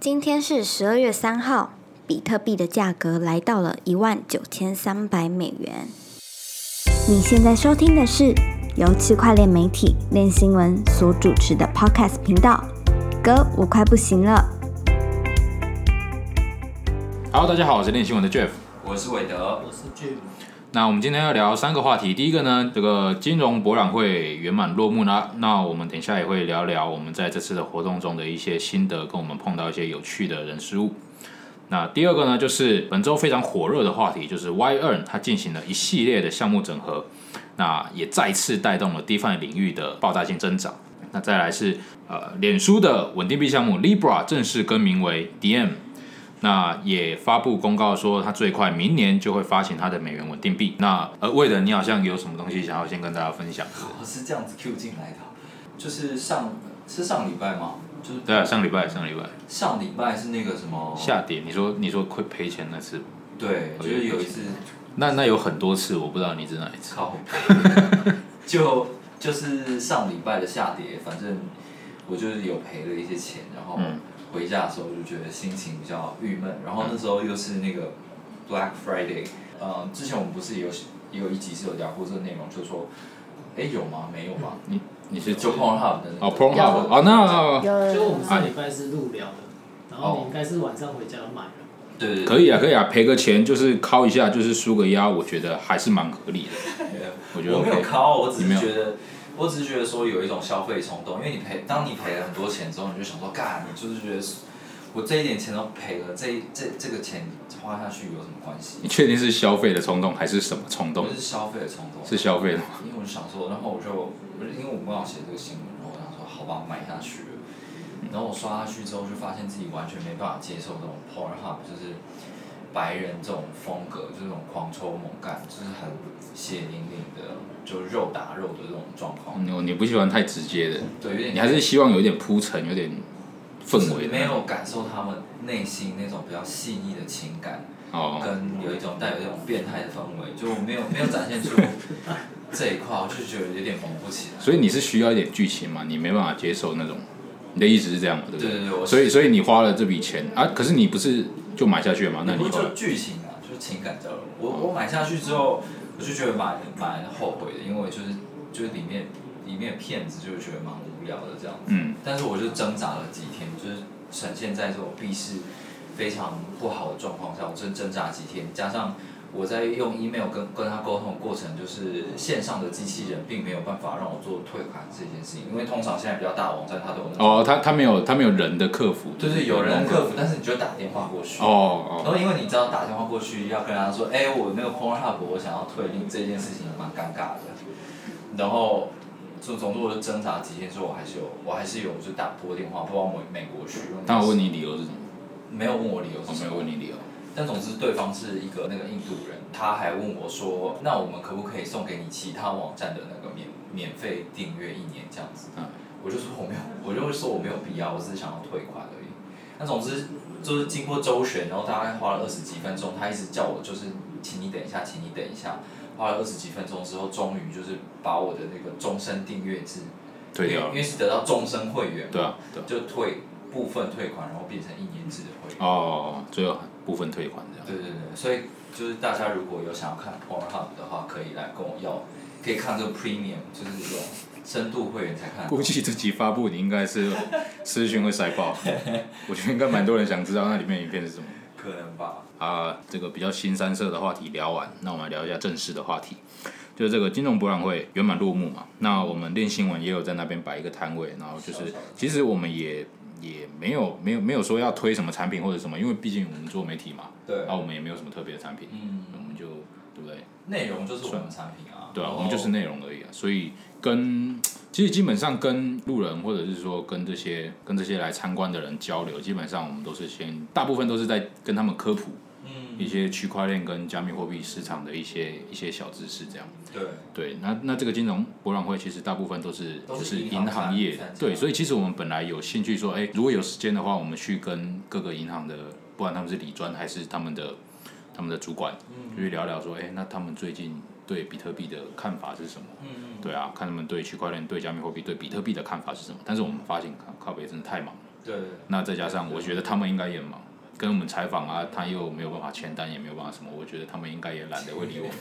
今天是十二月三号，比特币的价格来到了一万九千三百美元。你现在收听的是由区块链媒体链新闻所主持的 Podcast 频道。哥，我快不行了。Hello，大家好，我是链新闻的 Jeff。我是韦德，我是 Jim，那我们今天要聊三个话题，第一个呢，这个金融博览会圆满落幕啦。那我们等一下也会聊聊我们在这次的活动中的一些心得，跟我们碰到一些有趣的人事物。那第二个呢，就是本周非常火热的话题，就是 Y Earn 它进行了一系列的项目整合，那也再次带动了 DeFi 领域的爆炸性增长。那再来是呃，脸书的稳定币项目 Libra 正式更名为 DM。那也发布公告说，它最快明年就会发行它的美元稳定币。那呃，为了你好像有什么东西想要先跟大家分享？我是这样子 Q 进来的，就是上是上礼拜吗？就是对啊，上礼拜上礼拜上礼拜是那个什么下跌，你说你说亏赔钱那次，对，就是有一次那那有很多次，我不知道你是哪一次。靠，就就是上礼拜的下跌，反正我就是有赔了一些钱，然后嗯回家的时候就觉得心情比较郁闷，然后那时候又是那个 Black Friday，呃，之前我们不是也有也有一集是有聊过这个内容，就是说，哎有吗？没有吧？你你是就 Pornhub 的那个哦 Pornhub 哦，那就我们有上礼拜是录聊的，然后你应该是晚上回家买了。对对对，可以啊可以啊，赔个钱就是敲一下，就是输个押，我觉得还是蛮合理的。我觉得我没有。靠，我只是觉得，我只是觉得说有一种消费冲动，因为你赔，当你赔了很多钱之后，你就想说，干，你就是觉得我这一点钱都赔了，这一这这个钱花下去有什么关系你？确定是消费的冲动还是什么冲动我？是消费的冲动，是消费的吗？因为我就想说，然后我就，我就因为我刚好写这个新闻，然后我想说，好吧，买下去了。然后我刷下去之后，就发现自己完全没办法接受这种 Pornhub，就是白人这种风格，就是这种狂抽猛干，就是很血淋淋的，就肉打肉的这种状况。你你不喜欢太直接的，对，有点你还是希望有一点铺陈，有点氛围。没有感受他们内心那种比较细腻的情感，哦，跟有一种带有一种变态的氛围，就没有没有展现出 这一块，我就觉得有点萌不起来。所以你是需要一点剧情嘛？你没办法接受那种，你的意思是这样嘛？对不对对对我所以所以你花了这笔钱啊，可是你不是就买下去了嘛？那你后来不就剧情啊，就是情感交流。我我买下去之后，我就觉得蛮蛮后悔的，因为就是就是里面里面骗子就是觉得蛮无聊的这样子。嗯，但是我就挣扎了几天，就是呈现在这种避世非常不好的状况下，我真挣扎几天，加上我在用 email 跟跟他沟通的过程，就是线上的机器人并没有办法让我做退款这件事情，因为通常现在比较大的网站它都有那种，哦，他他没有他没有人的客服，就是有人客服，但是你就打电话过去。哦哦，然后因为你知道打电话过去要跟他说，哎、我那个 Pornhub 我想要退订这件事情蛮尴尬的，然后就总之我就挣扎几天之后，我还是有我还是有就打拨电话拨到美美国去，他有问你理由是什么？没有问我理由我没是什么，有问你理由。但总之对方是一个那个印度人，他还问我说，那我们可不可以送给你其他网站的那个免免费订阅一年这样子？嗯我就说我没有，我就会说我没有必要，我只是想要退款而已。那总之就是经过周旋，然后大概花了二十几分钟，他一直叫我就是，请你等一下，请你等一下。花了二十几分钟之后，终于就是把我的那个终身订阅制退掉了因为因为是得到终身会员嘛，对啊，对啊。就退部分退款，然后变成一年制的会员。哦，最后部分退款这样。对对对，所以就是大家如果有想要看 Pornhub 的话，可以来跟我要，可以看这个 Premium，就是这种深度会员才看。估计这集发布你应该是 私讯会塞爆，我觉得应该蛮多人想知道那里面影片是什么。可能吧。啊，这个比较新三色的话题聊完，那我们来聊一下正式的话题，就是这个金融博览会圆满落幕嘛。那我们练新闻也有在那边摆一个摊位，然后就是其实我们也也没有没有没有说要推什么产品或者什么，因为毕竟我们做媒体嘛，对啊，我们也没有什么特别的产品，嗯，我们就对不对？内容就是我们产品啊。对啊，我们就是内容而已啊，所以跟其实基本上跟路人或者是说跟这些跟这些来参观的人交流，基本上我们都是先大部分都是在跟他们科普一嗯，些区块链跟加密货币市场的一些一些小知识，这样。对，对，那那这个金融博览会其实大部分都是就是是银行业对，所以其实我们本来有兴趣说，哎，如果有时间的话，我们去跟各个银行的，不管他们是理专还是他们的他们的主管，嗯就去聊聊说，哎，那他们最近对比特币的看法是什么？嗯嗯，对啊，看他们对区块链、对加密货币、对比特币的看法是什么。但是我们发现靠靠北真的太忙了，对对那再加上我觉得他们应该也忙，跟我们采访啊，他又没有办法签单，也没有办法什么，我觉得他们应该也懒得会理我 们。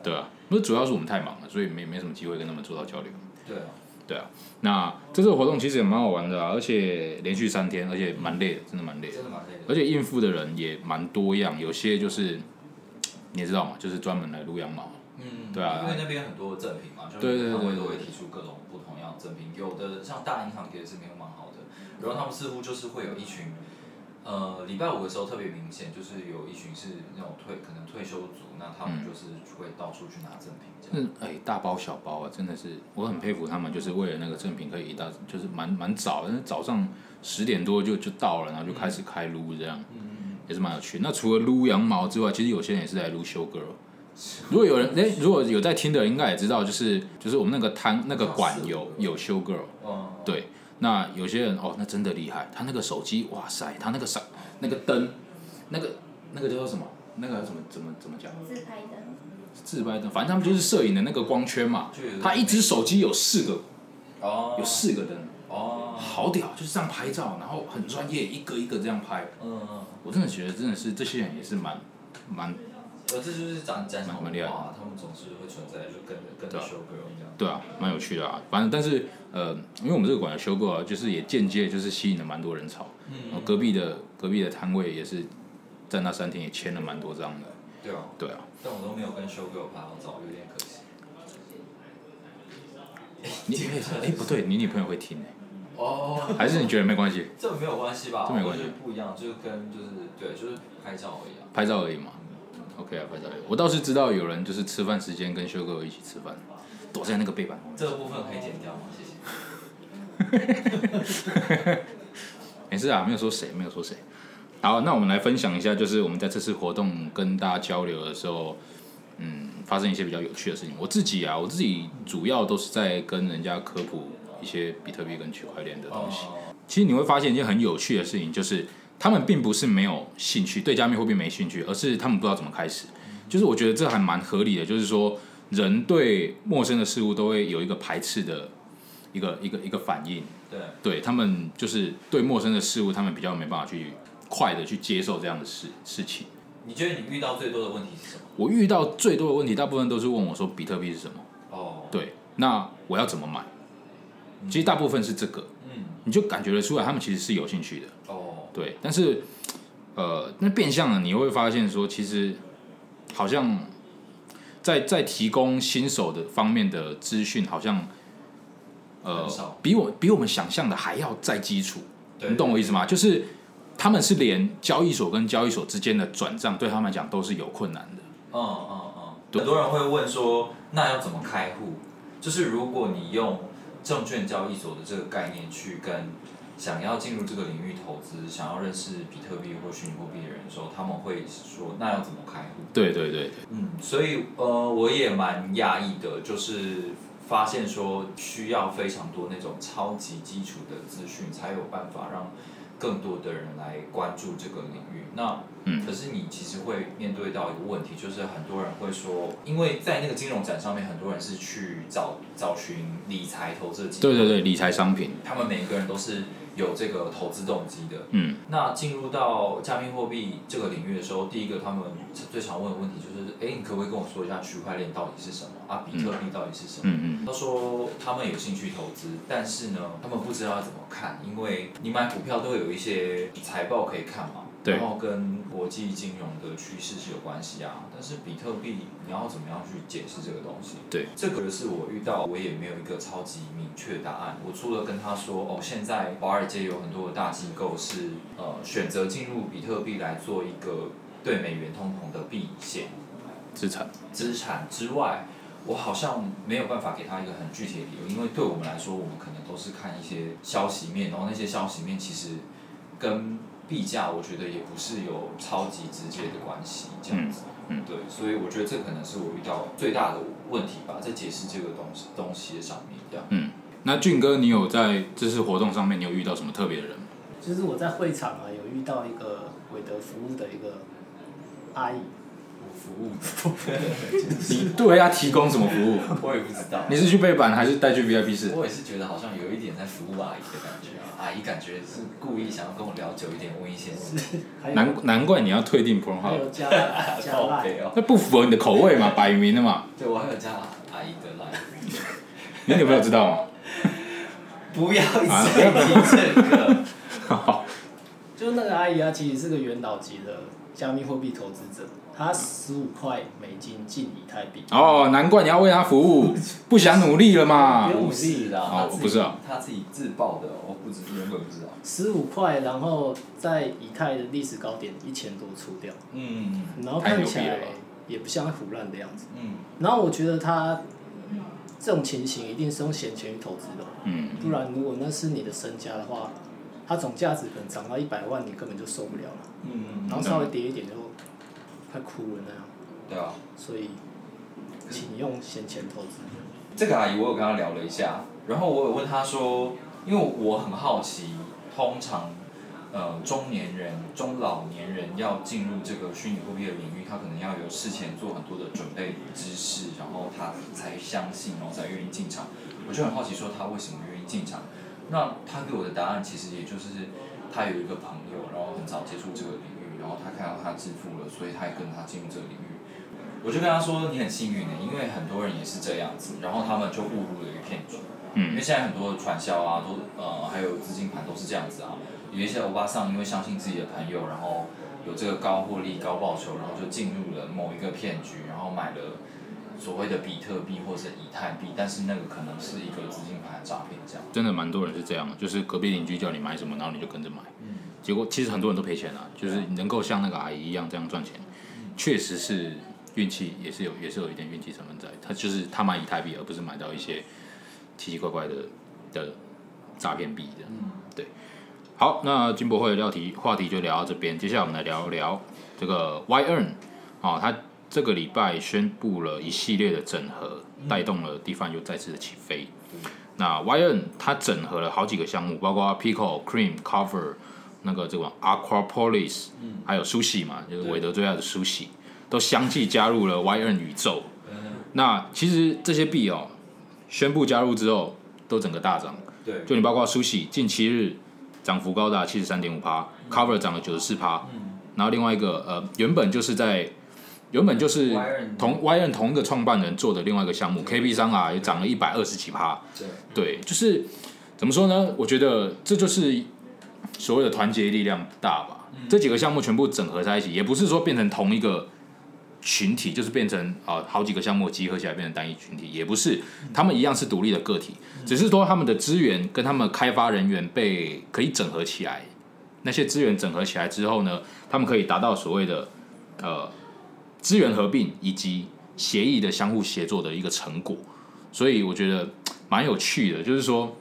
对啊，那主要是我们太忙了，所以没没什么机会跟他们做到交流。对啊，对啊，那这次活动其实也蛮好玩的啊，而且连续三天，而且蛮累的，真的蛮累的真。的蛮累的。而且应付的人也蛮多样，有些就是你也知道嘛，就是专门来撸羊毛。嗯，对啊因为那边很多赠品嘛，就是对对对他们都对会提出各种不同样的赠品，有的像大银行给的赠品都蛮好的，然后他们似乎就是会有一群，呃，礼拜五的时候特别明显，就是有一群是那种退可能退休族，那他们就是会到处去拿赠品这样。嗯，哎，大包小包啊，真的是我很佩服他们，就是为了那个赠品可以一大，就是蛮蛮早，但是早上十点多就就到了，然后就开始开撸这样，也是蛮有趣。那除了撸羊毛之外，其实有些人也是来撸修 girl。如果有人哎，如果有在听的人应该也知道，就是就是我们那个摊那个馆有有修 girl，嗯，对，那有些人哦，那真的厉害，他那个手机，哇塞，他那个闪那个灯，那个那个叫做什么？那个怎么怎么怎么讲？自拍灯，自拍灯，反正他们就是摄影的那个光圈嘛。他一只手机有四个，哦，有四个灯，哦，好屌，就是这样拍照，然后很专业，一个一个这样拍。嗯嗯，我真的觉得真的是这些人也是蛮蛮呃，这就是展展场蛮厉害的文化，他们总是会存在，就跟着跟着对啊 show girl 这样。对啊，蛮有趣的啊。反正但是呃，因为我们这个馆有修过啊，就是也间接就是吸引了蛮多人潮。然后隔壁的隔壁的摊位也是在那三天也签了蛮多张的。对啊，对啊，但我都没有跟 show girl 拍到照，有点可惜。你哎、不对，你女朋友会听哎、哦，还是你觉得没关系？这没有关系吧？这没关系不一样，就是跟就是对，就是拍照而已啊。拍照而已嘛。OK 啊，拍照。我倒是知道有人就是吃饭时间跟修哥一起吃饭，躲在那个背板后面。这个部分可以剪掉吗？谢谢。没事啊，没有说谁，没有说谁。好，那我们来分享一下，就是我们在这次活动跟大家交流的时候，嗯，发生一些比较有趣的事情。我自己啊，我自己主要都是在跟人家科普一些比特币跟区块链的东西。哦，其实你会发现一件很有趣的事情，就是他们并不是没有兴趣对加密货币没兴趣，而是他们不知道怎么开始。就是我觉得这还蛮合理的，就是说人对陌生的事物都会有一个排斥的一个一个一个反应。对，对他们就是对陌生的事物，他们比较没办法去快的去接受这样的事事情。你觉得你遇到最多的问题是什么？我遇到最多的问题，大部分都是问我说比特币是什么？哦，，对，那我要怎么买？其实大部分是这个，嗯，你就感觉得出来，他们其实是有兴趣的。哦，对，但是呃，那变相的你会发现说，其实好像在在提供新手的方面的资讯，好像呃比我比我们想象的还要再基础。你懂我意思吗？就是他们是连交易所跟交易所之间的转账，对他们来讲都是有困难的。嗯嗯嗯，很多人会问说，那要怎么开户？就是如果你用证券交易所的这个概念去跟想要进入这个领域投资、想要认识比特币或虚拟货币的人的时候，他们会说，那要怎么开户？对对对对，嗯，所以呃，我也蛮压抑的，就是发现说需要非常多那种超级基础的资讯，才有办法让更多的人来关注这个领域。那嗯可是你其实会面对到一个问题，就是很多人会说，因为在那个金融展上面，很多人是去找找寻理财投资的对对对，理财商品，他们每个人都是有这个投资动机的。嗯，那进入到加密货币这个领域的时候，第一个他们最常问的问题就是：哎，你可不可以跟我说一下区块链到底是什么啊？比特币到底是什么？嗯嗯，他说他们有兴趣投资，但是呢，他们不知道要怎么看，因为你买股票都会有一些财报可以看嘛，对然后跟国际金融的趋势是有关系啊。但是比特币你要怎么样去解释这个东西？对，这个是我遇到，我也没有一个超级明确答案。我除了跟他说，哦，现在华尔街有很多的大机构是呃选择进入比特币来做一个对美元通膨的避险资产，资产之外，我好像没有办法给他一个很具体的理由，因为对我们来说，我们可能都是看一些消息面，然后那些消息面其实跟币价，我觉得也不是有超级直接的关系，这样子。嗯嗯对，所以我觉得这可能是我遇到最大的问题吧，在解释这个东西东西的上面，这样。嗯。那俊哥，你有在这次活动上面，你有遇到什么特别的人吗？就是我在会场啊，有遇到一个韦德服务的一个阿姨，服务你 对他提供什么服务？我也不知道。你是去背板还是带去 VIP 室？我也是觉得好像有一点在服务阿姨的感觉啊，阿姨感觉是故意想要跟我聊久一点，问一些问题。难难怪你要退订 Pro 还有加 加赖，哦。那不符合你的口味嘛，摆明了嘛。对，我还有加阿姨的 line。你女朋友知道吗？不要一提这个。就是那个阿姨啊，其实是个元老级的加密货币投资者，她十五块美金进以太币。哦，难怪你要为他服务，不想努力了嘛不。用不是啦，哦他自己不是啊他自己自爆的，我不知原本不知道。十五块，然后在以太的历史高点一千多出掉，嗯然后看起来也不像腐烂的样子。嗯，然后我觉得他这种情形一定是用闲钱去投资的，嗯，不然如果那是你的身家的话，它总价值可能涨到一百万，你根本就受不了了。嗯然后稍微跌一点就快哭了那样，对啊，所以请用闲钱投资。这个阿姨我有跟她聊了一下，然后我有问她说，因为我很好奇，通常呃中年人、中老年人要进入这个虚拟货币的领域，他可能要有事前做很多的准备知识，然后他才相信，然后才愿意进场。我就很好奇说他为什么愿意进场？那他给我的答案其实也就是他有一个朋友，然后很早接触这个领域，然后他看到他致富了，所以他也跟他进入这个领域。我就跟他说你很幸运的，因为很多人也是这样子，然后他们就误入了一个骗局。嗯因为嗯，现在很多的传销啊，都呃还有资金盘都是这样子啊。有一些欧巴桑因为相信自己的朋友，然后有这个高获利、高报酬，然后就进入了某一个骗局，然后买了所谓的比特币或者以太币，但是那个可能是一个资金盘诈骗这样。真的蛮多人是这样，就是隔壁邻居叫你买什么，然后你就跟着买。嗯结果其实很多人都赔钱啊，就是能够像那个阿姨一样这样赚钱，确实是运气，也是有也是有一点运气成分在。他就是他买以太币，而不是买到一些奇奇怪怪的的诈骗币的。对，好，那金博会的料题话题就聊到这边，接下来我们来聊聊这个 Y Earn 哦，它这个礼拜宣布了一系列的整合，带动了 DeFi 又再次的起飞。那 Y Earn 它整合了好几个项目，包括 Pico、Cream、Cover 那个这个 Aquapolis，、还有 Sushi 嘛，就是韦德最爱的 Sushi，都相继加入了 Y Earn 宇宙。那其实这些币哦，宣布加入之后，都整个大涨。对，就你包括 Sushi 近七日涨幅高达七十三点五趴，Cover 涨了九十四趴，然后另外一个呃原本就是在原本就是同 Y N 同一个创办人做的另外一个项目 KB 商啊也涨了一百二十几趴，对，对，就是怎么说呢？我觉得这就是所谓的团结力量大吧。这几个项目全部整合在一起，也不是说变成同一个群体，就是变成啊、好几个项目集合起来变成单一群体，也不是，他们一样是独立的个体，只是说他们的资源跟他们开发人员被可以整合起来。那些资源整合起来之后呢，他们可以达到所谓的呃资源合并以及协议的相互协作的一个成果。所以我觉得蛮有趣的，就是说，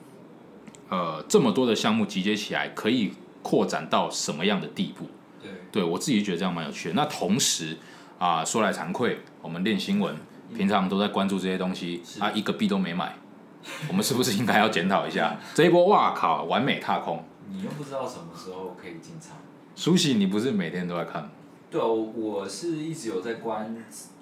呃，这么多的项目集结起来，可以扩展到什么样的地步？对，对我自己觉得这样蛮有趣的。那同时啊、说来惭愧，我们练新闻，平常都在关注这些东西，是啊，一个币都没买，我们是不是应该要检讨一下这一波？哇靠，完美踏空！你又不知道什么时候可以进场。苏西，你不是每天都在看吗？对啊，我我是一直有在关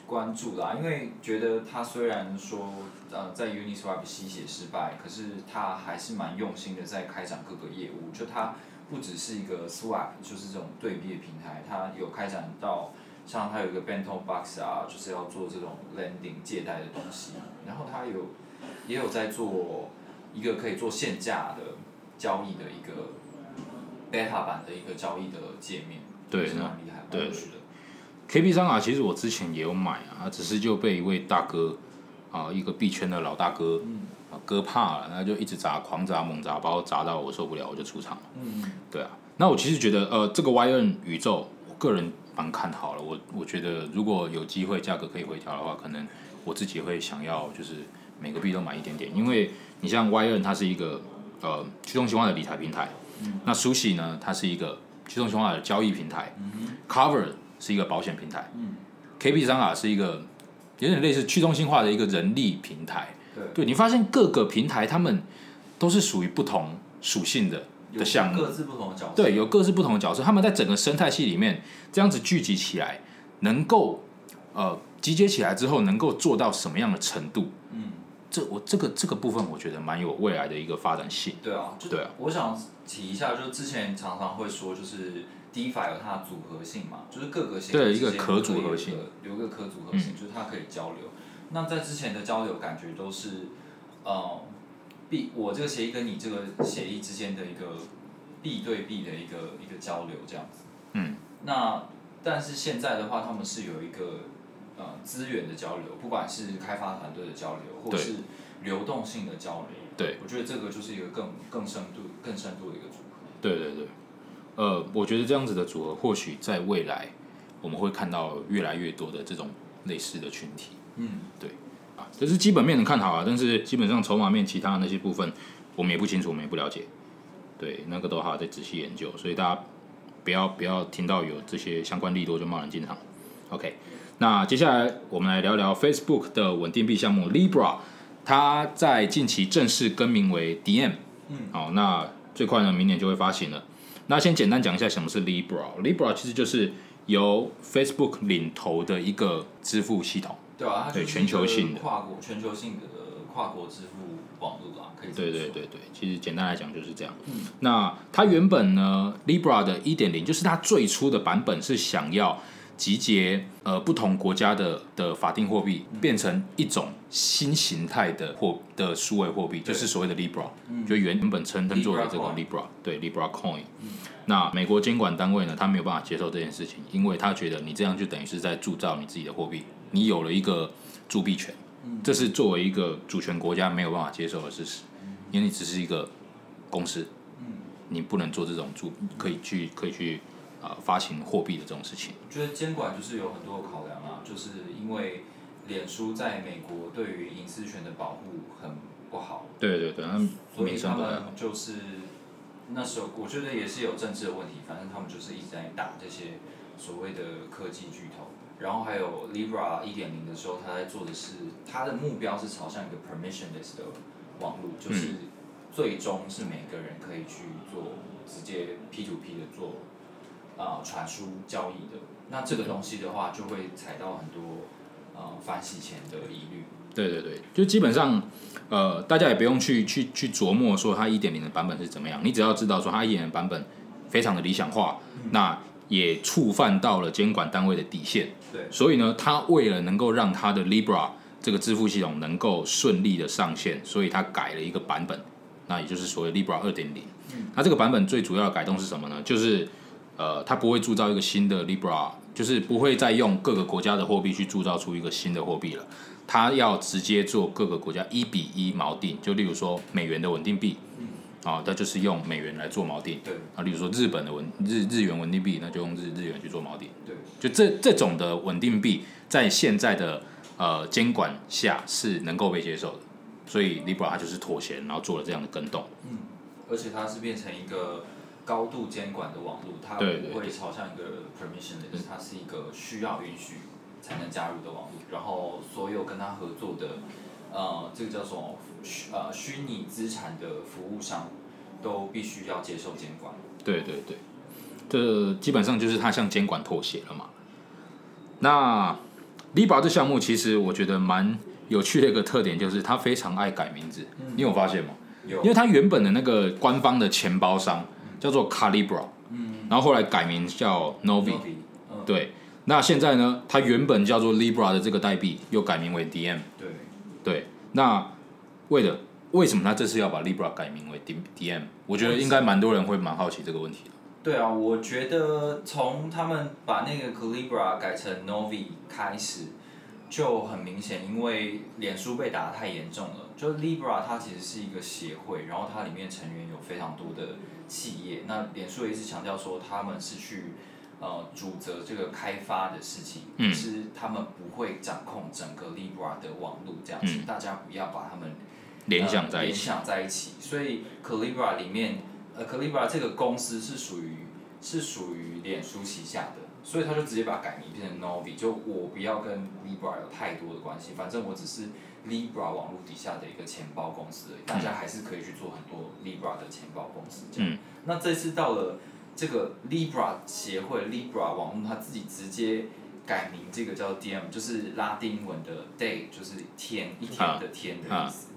关注啦，因为觉得他虽然说呃在 Uniswap 吸血失败，可是他还是蛮用心的在开展各个业务。就他不只是一个 swap，就是这种对币的平台，他有开展到像他有一个 Bento Box 啊，就是要做这种 lending 借贷的东西，然后他有也有在做一个可以做限价的交易的一个 beta 版的一个交易的界面，对是蛮厉害，蛮有趣的。KP 商啊，其实我之前也有买啊，只是就被一位大哥啊，一个币圈的老大哥啊割怕了，他就一直砸，狂砸猛砸，把我砸到我受不了，我就出场了。嗯，对啊，那我其实觉得呃，这个 YN 宇宙，我个人蛮看好了。我我觉得如果有机会价格可以回调的话，可能我自己会想要就是每个币都买一点点，因为你像 YN 它是一个呃去中心化的理财平台，那 Sushi 呢它是一个去中心化的交易平台、c o v e r 是一个保险平台、嗯 KP 商啊是一个有点类似去中心化的一个人力平台。对，对你发现各个平台他们都是属于不同属性的有的项目各，自不同的角色。对，有各自不同的角色，他们在整个生态系里面这样子聚集起来，能够呃集结起来之后能够做到什么样的程度？嗯，这我这个这个部分我觉得蛮有未来的一个发展性。对啊，就对啊我想提一下，就之前常常会说，就是 DeFi 有它的组合性嘛，就是各个协会对一个可组合性可以有一个可组合性，就是它可以交流。那在之前的交流，感觉都是，呃，币我这个协议跟你这个协议之间的一个币对币的一个一个交流这样子。嗯。那但是现在的话，他们是有一个呃资源的交流，不管是开发团队的交流，或是流动性的交流。对，我觉得这个就是一个更更深度、更深度的一个组合。对对对，呃，我觉得这样子的组合，或许在未来我们会看到越来越多的这种类似的群体。嗯，对啊，这是基本面能看好啊，但是基本上筹码面其他的那些部分，我们也不清楚，我们也不了解。对，那个都还要再仔细研究，所以大家不要不要听到有这些相关利多就贸然进场。OK，那接下来我们来聊聊 Facebook 的稳定币项目 Libra，它在近期正式更名为 DM。嗯，好，那最快呢，明年就会发行了。那先简单讲一下什么是 Libra。Libra 其实就是由 Facebook 领头的一个支付系统。对啊，它对就是全球性的跨国全球性的跨国支付网络啊，可以对对对对，其实简单来讲就是这样。嗯那它原本呢，Libra 的一点零就是它最初的版本是想要集结呃不同国家的的法定货币，变成一种新形态的货的数位货币，就是所谓的 Libra，、嗯。就原本称称作的这个 Libra 对 Libra Coin。那美国监管单位呢，他没有办法接受这件事情，因为他觉得你这样就等于是在铸造你自己的货币，你有了一个铸币权，这是作为一个主权国家没有办法接受的事实，因为你只是一个公司，你不能做这种铸可以去可以去啊、呃发行货币的这种事情。我觉得监管就是有很多的考量啊，就是因为脸书在美国对于隐私权的保护很不好，对对对，他们所以他。们就是那时候我觉得也是有政治的问题，反正他们就是一直在打这些所谓的科技巨头。然后还有 Libra 一点零的时候，他在做的是他的目标是朝向一个 permissionless 的网络，就是最终是每个人可以去做直接 P to P 的做啊、传输交易的。那这个东西的话，就会踩到很多呃反洗钱的疑虑。对对对，就基本上，呃，大家也不用去去去琢磨说它一点零的版本是怎么样，你只要知道说它一点零版本非常的理想化，那也触犯到了监管单位的底线。对所以呢，它为了能够让它的 Libra 这个支付系统能够顺利的上线，所以它改了一个版本，那也就是所谓 Libra 二点零。那这个版本最主要的改动是什么呢？就是呃，它不会铸造一个新的 Libra，就是不会再用各个国家的货币去铸造出一个新的货币了。它要直接做各个国家一比一锚定，就例如说美元的稳定币，啊，它就是用美元来做锚定。对啊，例如说日本的稳日日元稳定币，那就用日日元去做锚定。对，就这这种的稳定币，在现在的呃监管下是能够被接受的，所以 Libra 它就是妥协，然后做了这样的跟动。而且它是变成一个高度监管的网络，它不会朝向一个 permissionless，它是一个需要允许才能加入的网络。然后所有跟它合作的，呃，这个叫什么虚呃虚拟资产的服务商，都必须要接受监管。对对对，这基本上就是它向监管妥协了嘛。那 Libra 这项目其实我觉得蛮有趣的一个特点，就是它非常爱改名字。你有发现吗？有因为它原本的那个官方的钱包商叫做 Calibra，然后后来改名叫 Novi，嗯，对。那现在呢，它原本叫做 Libra 的这个代币又改名为 DM，对，对。那为了为什么他这次要把 Libra 改名为 D DM？我觉得应该蛮多人会蛮好奇这个问题的。对啊，我觉得从他们把那个 Calibra 改成 Novi 开始，就很明显，因为脸书被打得太严重了。就 Libra 它其实是一个协会，然后它里面成员有非常多的企业。那脸书也一直强调说他们是去呃主责这个开发的事情，嗯可是他们不会掌控整个 Libra 的网络这样子，嗯大家不要把他们联想在一联起，想在一起。所以 Calibra 里面，呃，Calibra 这个公司是属于是属于脸书旗下的，所以他就直接把它改名变成 Novi，就我不要跟 Libra 有太多的关系，反正我只是 Libra 网络底下的一个钱包公司大家还是可以去做很多 Libra 的钱包公司这样。嗯那这次到了这个 Libra 协会 Libra 网络，它自己直接改名这个叫 DM，就是拉丁文的 day，就是天一天的天的意思。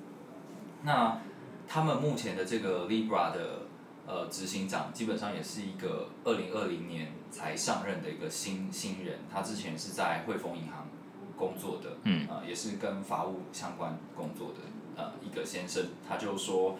那他们目前的这个 Libra 的呃执行长，基本上也是一个二零二零年才上任的一个新新人，他之前是在汇丰银行工作的，嗯。呃，也是跟法务相关工作的呃一个先生，他就说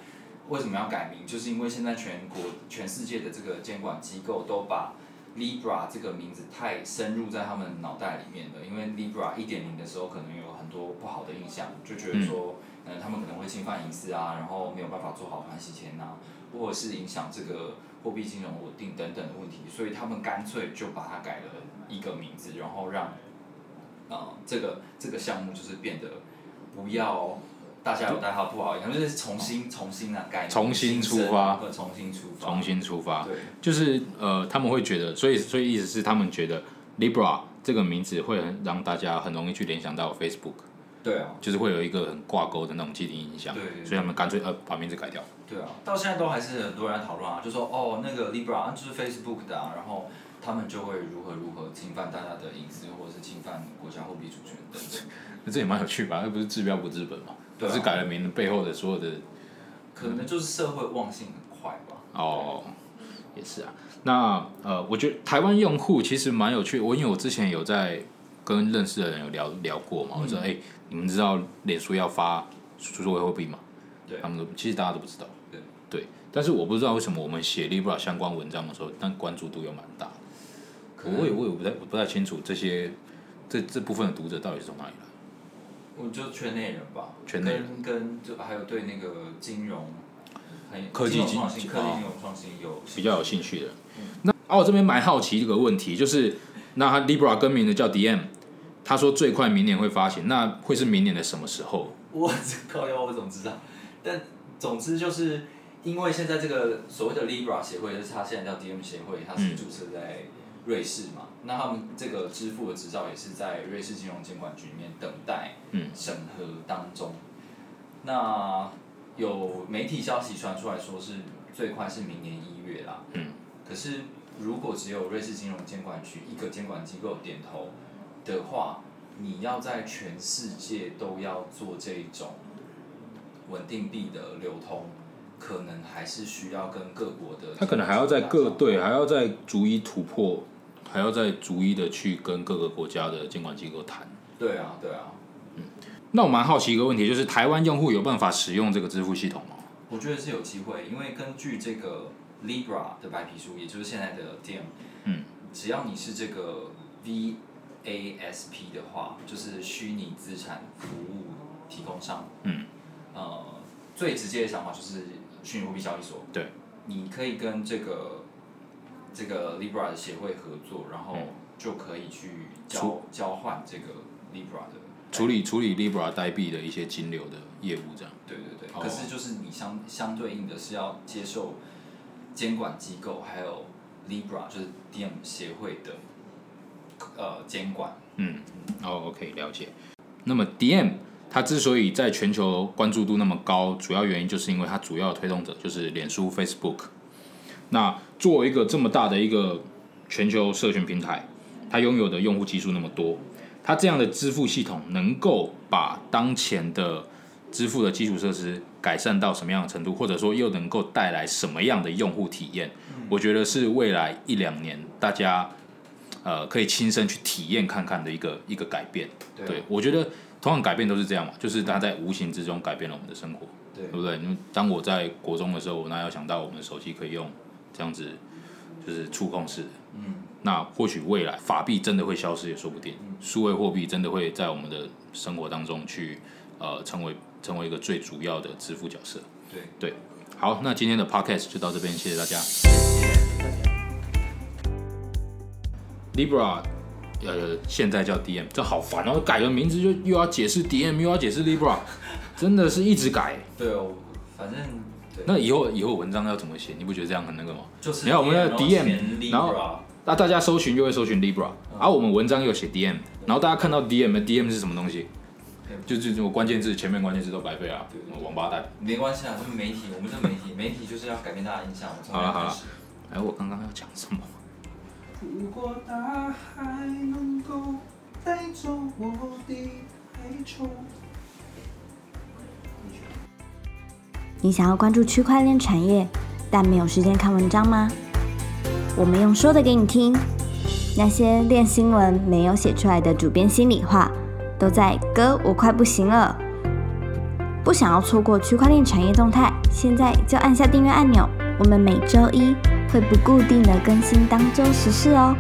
为什么要改名，就是因为现在全国全世界的这个监管机构都把 Libra 这个名字太深入在他们脑袋里面了，因为 Libra 一点零的时候可能有很多不好的印象，就觉得说，嗯，他们可能会侵犯隐私啊，然后没有办法做好反洗钱啊，或者是影响这个货币金融稳定等等的问题，所以他们干脆就把它改了一个名字，然后让，呃，这个这个项目就是变得不要大家有代号不好，然后就是重新重新啊改重新出发重新出发，重新出发，对。就是呃，他们会觉得，所以所以意思是他们觉得 Libra 这个名字会很让大家很容易去联想到 Facebook，对啊，就是会有一个很挂钩的那种既定印象，对所以他们干脆呃把名字改掉。对啊，到现在都还是很多人在讨论啊，就说哦，那个 Libra 啊就是 Facebook 的啊，然后他们就会如何如何侵犯大家的隐私，或者是侵犯国家货币主权等等。那 这也蛮有趣吧？那不是治标不治本嘛，对啊只是改了名背后的所有的可能就是社会忘性很快吧。哦，也是啊。那呃，我觉得台湾用户其实蛮有趣的。我因为我之前有在跟认识的人有聊聊过嘛，我说哎、你们知道脸书要发数位货币吗？对他们都其实大家都不知道。对对，但是我不知道为什么我们写 Libra 相关文章的时候，但关注度又蛮大的。我也我也不太我不太清楚这些这这部分的读者到底是从哪里来。我就圈内人吧，圈内人跟跟就还有对那个金融，很科技金融创新、科技哦金融创新有比较有兴趣的。那啊，我这边蛮好奇一个问题，就是那他 Libra 更名的叫 DM，他说最快明年会发行，那会是明年的什么时候？我这靠腰我怎么知道？但总之就是因为现在这个所谓的 Libra 协会，就是它现在叫 DM 协会，它是注册在瑞士嘛。那他们这个支付的执照也是在瑞士金融监管局里面等待嗯审核当中。那有媒体消息传出来说是最快是明年一月啦。嗯。可是如果只有瑞士金融监管局一个监管机构点头的话，你要在全世界都要做这种稳定币的流通，可能还是需要跟各国的。他可能还要在各对，还要再逐一突破，还要再逐一的去跟各个国家的监管机构谈。对啊，对啊，嗯那我蛮好奇一个问题，就是台湾用户有办法使用这个支付系统吗？我觉得是有机会，因为根据这个 Libra 的白皮书，也就是现在的 DM，嗯，只要你是这个 VASP 的话，就是虚拟资产服务提供商，嗯，呃，最直接的想法就是虚拟货币交易所，对，你可以跟这个这个 Libra 的协会合作，然后嗯。就可以去交出交换这个 Libra 的处理处理 Libra 代币的一些金流的业务，这样。对对对，哦。可是就是你相相对应的是要接受监管机构还有 Libra 就是 DM 协会的呃监管。嗯，哦，OK，了解。那么 DM 它之所以在全球关注度那么高，主要原因就是因为它主要推动者就是脸书 Facebook。那作为一个这么大的一个全球社群平台，它拥有的用户基数那么多，它这样的支付系统能够把当前的支付的基础设施改善到什么样的程度，或者说又能够带来什么样的用户体验，我觉得是未来一两年大家呃可以亲身去体验看看的一个一个改变。对我觉得同样改变都是这样嘛，就是它在无形之中改变了我们的生活，对对不对？因为当我在国中的时候，我哪有想到我们的手机可以用这样子，就是触控式的。嗯，那或许未来法币真的会消失也说不定，数位货币真的会在我们的生活当中去呃成为成为一个最主要的支付角色。对，对，好，那今天的 podcast 就到这边，谢谢大家。谢谢大家。Libra，呃，现在叫 DM，这好烦哦，改个名字就又要解释 DM，又要解释 Libra，真的是一直改。对哦，反正，那以后以后文章要怎么写？你不觉得这样很那个吗？就是你看我们的 DM 前然后那大家搜寻就会搜寻 Libra，而、我们文章又写 DM，然后大家看到 DM，DM 是什么东西？就就就关键字前面关键字都白费啊，王八蛋。没关系啊，就是媒体，我们是媒体，媒体就是要改变大家印象。好了好了哎，我刚刚要讲什么？如果大海能够带走我的哀愁。你想要关注区块链产业，但没有时间看文章吗？我们用说的给你听，那些练新闻没有写出来的主编心里话，都在哥我快不行了。不想要错过区块链产业动态，现在就按下订阅按钮。我们每周一会不固定的更新当周时事哦。